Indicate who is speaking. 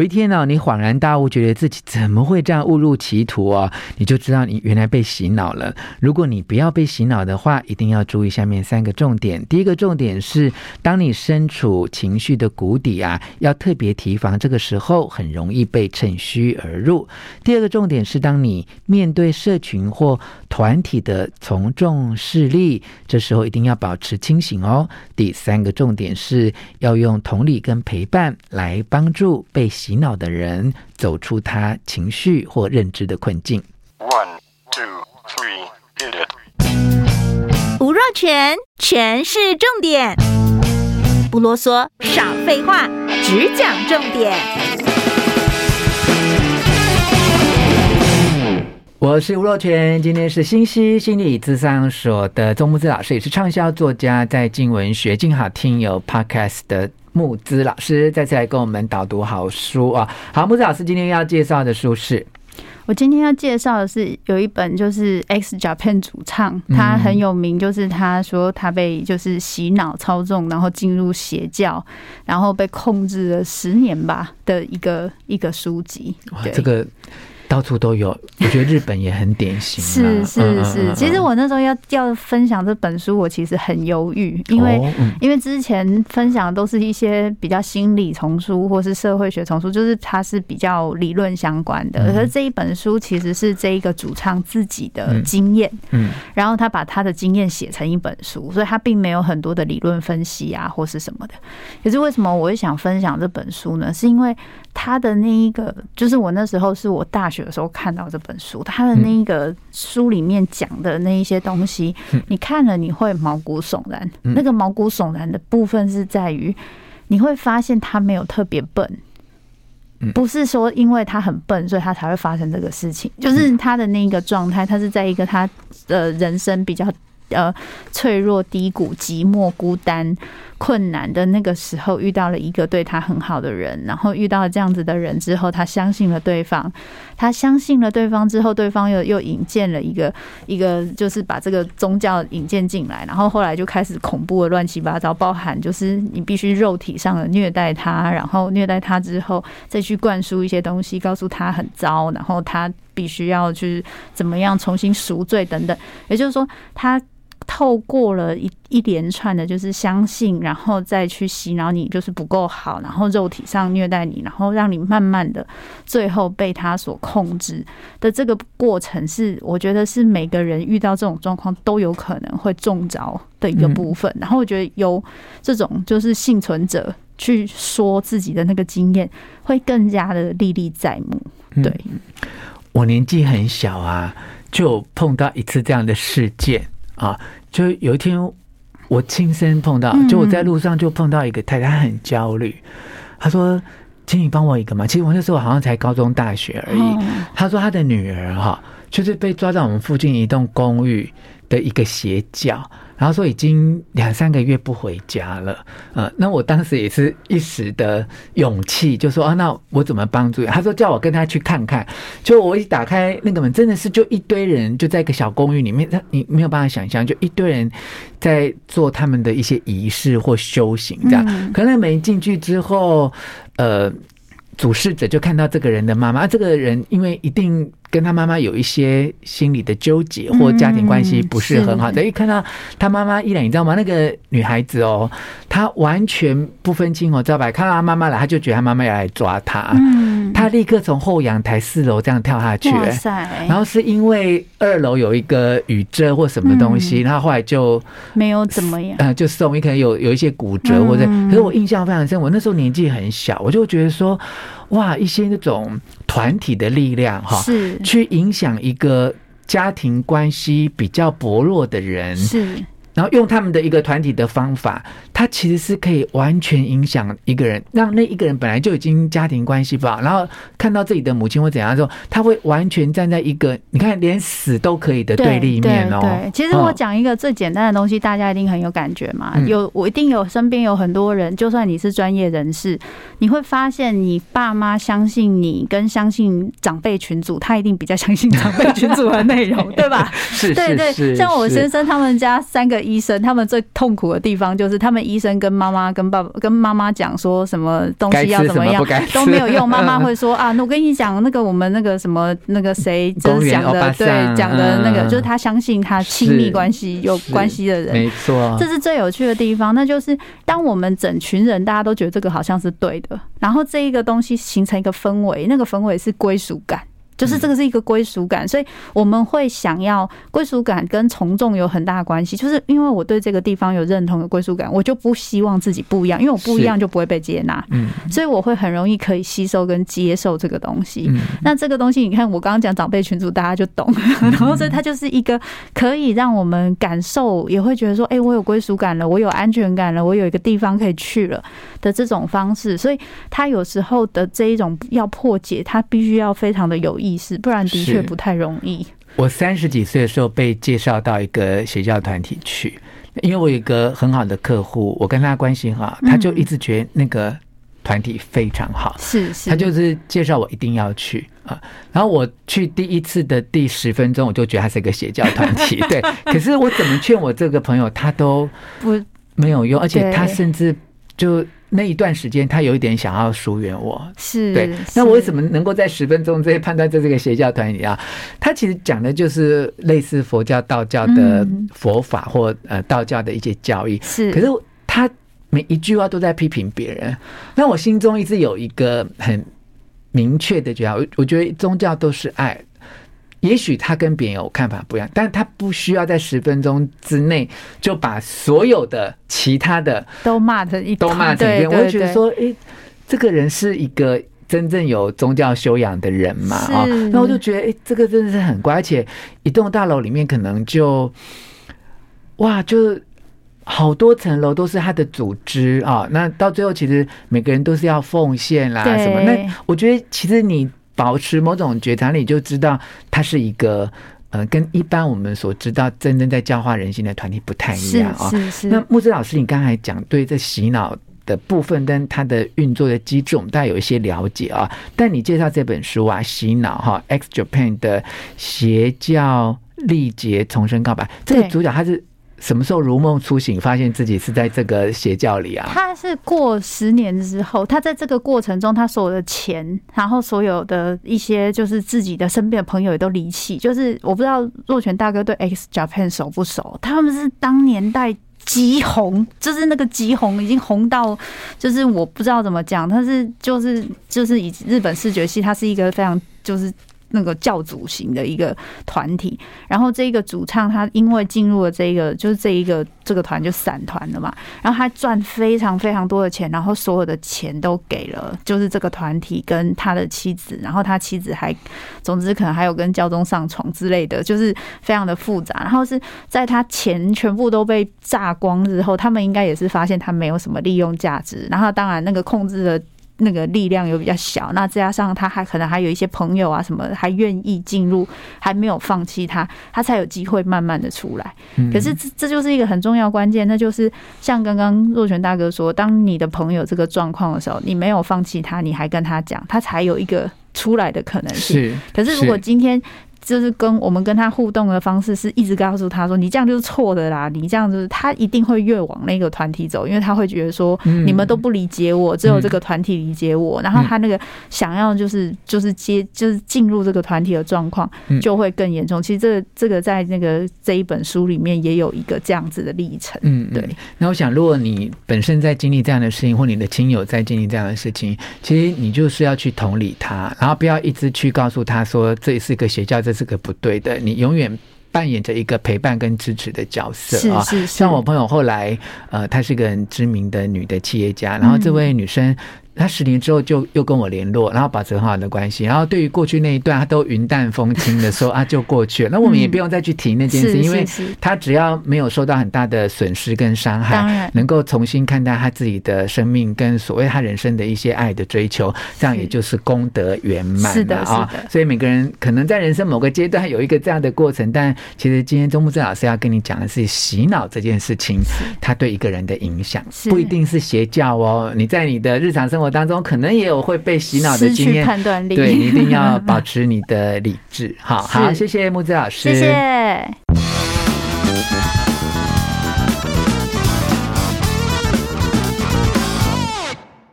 Speaker 1: 有一天呢，你恍然大悟，觉得自己怎么会这样误入歧途啊？你就知道你原来被洗脑了。如果你不要被洗脑的话，一定要注意下面三个重点。第一个重点是，当你身处情绪的谷底啊，要特别提防，这个时候很容易被趁虚而入。第二个重点是，当你面对社群或团体的从众势力，这时候一定要保持清醒哦。第三个重点是要用同理跟陪伴来帮助被洗脑的人走出他情绪或认知的困境。One, two, three, hit
Speaker 2: it. 吴若全，全是重点，不啰嗦，少废话，只讲重点。
Speaker 1: 我是吴若全，今天是新西心理咨商所的周慕姿老师，也是畅销作家，在静文学静好听有 Podcast 的慕姿老师，再次来跟我们导读好书啊。好，木子老师今天要介绍的书是，
Speaker 3: 我今天要介绍的是有一本，就是 X Japan 主唱，他很有名，就是他说他被就是洗脑操纵，然后进入邪教，然后被控制了十年吧的一个一个书籍。
Speaker 1: 哇，这个。到处都有，我觉得日本也很典型。
Speaker 3: 是是是，其实我那时候要要分享这本书，我其实很犹豫，因为因为之前分享的都是一些比较心理丛书或是社会学丛书，就是它是比较理论相关的。可是这一本书其实是这一个主唱自己的经验，嗯，然后他把他的经验写成一本书，所以他并没有很多的理论分析啊或是什么的。可是为什么我会想分享这本书呢？是因为他的那一个，就是我那时候是我大学。有时候看到这本书，他的那个书里面讲的那一些东西，你看了你会毛骨悚然。那个毛骨悚然的部分是在于，你会发现他没有特别笨，不是说因为他很笨，所以他才会发生这个事情。就是他的那个状态，他是在一个他的人生比较。呃，脆弱、低谷、寂寞、孤单、困难的那个时候，遇到了一个对他很好的人，然后遇到了这样子的人之后，他相信了对方，他相信了对方之后，对方又又引荐了一个一个，就是把这个宗教引荐进来，然后后来就开始恐怖的乱七八糟，包含就是你必须肉体上的虐待他，然后虐待他之后再去灌输一些东西，告诉他很糟，然后他必须要去怎么样重新赎罪等等，也就是说他。透过了一一连串的，就是相信，然后再去洗脑你，就是不够好，然后肉体上虐待你，然后让你慢慢的，最后被他所控制的这个过程，是我觉得是每个人遇到这种状况都有可能会中招的一个部分。然后我觉得由这种就是幸存者去说自己的那个经验，会更加的历历在目。对，
Speaker 1: 我年纪很小啊，就碰到一次这样的事件啊。就有一天，我亲身碰到，就我在路上就碰到一个太太很焦虑，她说：“请你帮我一个忙。”其实我那时候好像才高中大学而已。她说她的女儿哈，就是被抓到我们附近一栋公寓的一个邪教。然后说已经两三个月不回家了，呃，那我当时也是一时的勇气，就说啊，那我怎么帮助？他说叫我跟他去看看。就我一打开那个门，真的是就一堆人就在一个小公寓里面，他你没有办法想象，就一堆人在做他们的一些仪式或修行这样。可能没进去之后，呃。主事者就看到这个人的妈妈，啊，这个人因为一定跟他妈妈有一些心理的纠结，或家庭关系不是很好，的，一看到他妈妈一脸，你知道吗？那个女孩子哦，她完全不分青红皂白，看到他妈妈来，她就觉得他妈妈要来抓她。嗯，她立刻从后阳台四楼这样跳下去，然后是因为二楼有一个雨遮或什么东西，然后后来就
Speaker 3: 没有怎么样，
Speaker 1: 呃，就送，你可能有有一些骨折或者，可是我印象非常深，我那时候年纪很小，我就觉得说。哇，一些那种团体的力量哈，是去影响一个家庭关系比较薄弱的人，是。然后用他们的一个团体的方法，他其实是可以完全影响一个人，让那一个人本来就已经家庭关系不好，然后看到自己的母亲或怎样的时候，他会完全站在一个你看连死都可以的对立面哦。
Speaker 3: 对，对，对，其实我讲一个最简单的东西，大家一定很有感觉嘛。有我一定有身边有很多人，就算你是专业人士，你会发现你爸妈相信你，跟相信长辈群组，他一定比较相信长辈群组的内容，对吧？
Speaker 1: 是，是，是，
Speaker 3: 对对。像我先生他们家三个。个医生，他们最痛苦的地方就是，他们医生跟妈妈、跟爸爸、跟妈妈讲说什么东西要怎么样都没有用。妈妈会说啊，那我跟你讲，那个我们那个什么那个谁就是讲的，对，讲的那个就是他相信他亲密关系有关系的人，
Speaker 1: 没错，
Speaker 3: 这是最有趣的地方。那就是当我们整群人大家都觉得这个好像是对的，然后这一个东西形成一个氛围，那个氛围是归属感。就是这个是一个归属感，所以我们会想要归属感跟从众有很大的关系。就是因为我对这个地方有认同的归属感，我就不希望自己不一样，因为我不一样就不会被接纳。嗯，所以我会很容易可以吸收跟接受这个东西。那这个东西，你看我刚刚讲长辈群组，大家就懂。然后所以它就是一个可以让我们感受，也会觉得说，哎，我有归属感了，我有安全感了，我有一个地方可以去了的这种方式。所以他有时候的这一种要破解，他必须要非常的有意。意思，不然的确不太容易。
Speaker 1: 我三十几岁的时候被介绍到一个邪教团体去，因为我有一个很好的客户，我跟他关系好，他就一直觉得那个团体非常好，
Speaker 3: 是是，
Speaker 1: 他就是介绍我一定要去啊。然后我去第一次的第十分钟，我就觉得他是一个邪教团体，对。可是我怎么劝我这个朋友，他都不没有用，而且他甚至就。那一段时间，他有一点想要疏远我，
Speaker 3: 是
Speaker 1: 对。那我为什么能够在十分钟之内判断在这是个邪教团体啊？他其实讲的就是类似佛教、道教的佛法或呃道教的一些教义。
Speaker 3: 是，
Speaker 1: 可是他每一句话都在批评别人。那我心中一直有一个很明确的觉得，我我觉得宗教都是爱。也许他跟别人有看法不一样，但是他不需要在十分钟之内就把所有的其他的
Speaker 3: 都骂成一
Speaker 1: 都骂成一遍。我会觉得说，诶，这个人是一个真正有宗教修养的人嘛？啊，那我就觉得，诶，这个真的是很乖。而且一栋大楼里面可能就哇，就好多层楼都是他的组织啊。那到最后，其实每个人都是要奉献啦什么。那我觉得，其实你。保持某种觉察，你就知道它是一个呃，跟一般我们所知道真正在教化人心的团体不太一样啊。
Speaker 3: 是是。
Speaker 1: 那木子老师，你刚才讲对这洗脑的部分跟它的运作的机制，我们大概有一些了解啊。但你介绍这本书啊，《洗脑》哈，X Japan 的邪教历劫重生告白，这个主角他是。什么时候如梦初醒，发现自己是在这个邪教里啊？
Speaker 3: 他是过十年之后，他在这个过程中，他所有的钱，然后所有的一些就是自己的身边的朋友也都离弃。就是我不知道若泉大哥对 X Japan 熟不熟？他们是当年代极红，就是那个极红，已经红到就是我不知道怎么讲。他是就是就是以日本视觉系，他是一个非常就是。那个教主型的一个团体，然后这个主唱他因为进入了这个，就是这一个这个团就散团了嘛，然后他赚非常非常多的钱，然后所有的钱都给了就是这个团体跟他的妻子，然后他妻子还，总之可能还有跟教宗上床之类的，就是非常的复杂。然后是在他钱全部都被榨光之后，他们应该也是发现他没有什么利用价值，然后当然那个控制的。那个力量又比较小，那再加上他还可能还有一些朋友啊什么，还愿意进入，还没有放弃他，他才有机会慢慢的出来。可是这这就是一个很重要关键，那就是像刚刚若泉大哥说，当你的朋友这个状况的时候，你没有放弃他，你还跟他讲，他才有一个出来的可能性。可是如果今天。就是跟我们跟他互动的方式，是一直告诉他说：“你这样就是错的啦，你这样就是他一定会越往那个团体走，因为他会觉得说你们都不理解我，只有这个团体理解我。然后他那个想要就是就是接就是进入这个团体的状况就会更严重。其实这个这个在那个这一本书里面也有一个这样子的历程。嗯，对。
Speaker 1: 那我想，如果你本身在经历这样的事情，或你的亲友在经历这样的事情，其实你就是要去同理他，然后不要一直去告诉他说这是一个邪教。这是个不对的，你永远扮演着一个陪伴跟支持的角色啊。像我朋友后来，呃，她是个很知名的女的企业家，然后这位女生。他十年之后就又跟我联络，然后保持很好的关系。然后对于过去那一段，他都云淡风轻的说 啊，就过去了。那我们也不用再去提那件事，因为他只要没有受到很大的损失跟伤害，能够重新看待他自己的生命跟所谓他人生的一些爱的追求，这样也就是功德圆满了啊。所以每个人可能在人生某个阶段有一个这样的过程，但其实今天钟木正老师要跟你讲的是洗脑这件事情，他对一个人的影响不一定是邪教哦。你在你的日常生活当中可能也有会被洗脑的经验，
Speaker 3: 判断力，
Speaker 1: 对，你一定要保 持你的理智。好好，谢谢木子老师，
Speaker 3: 谢谢。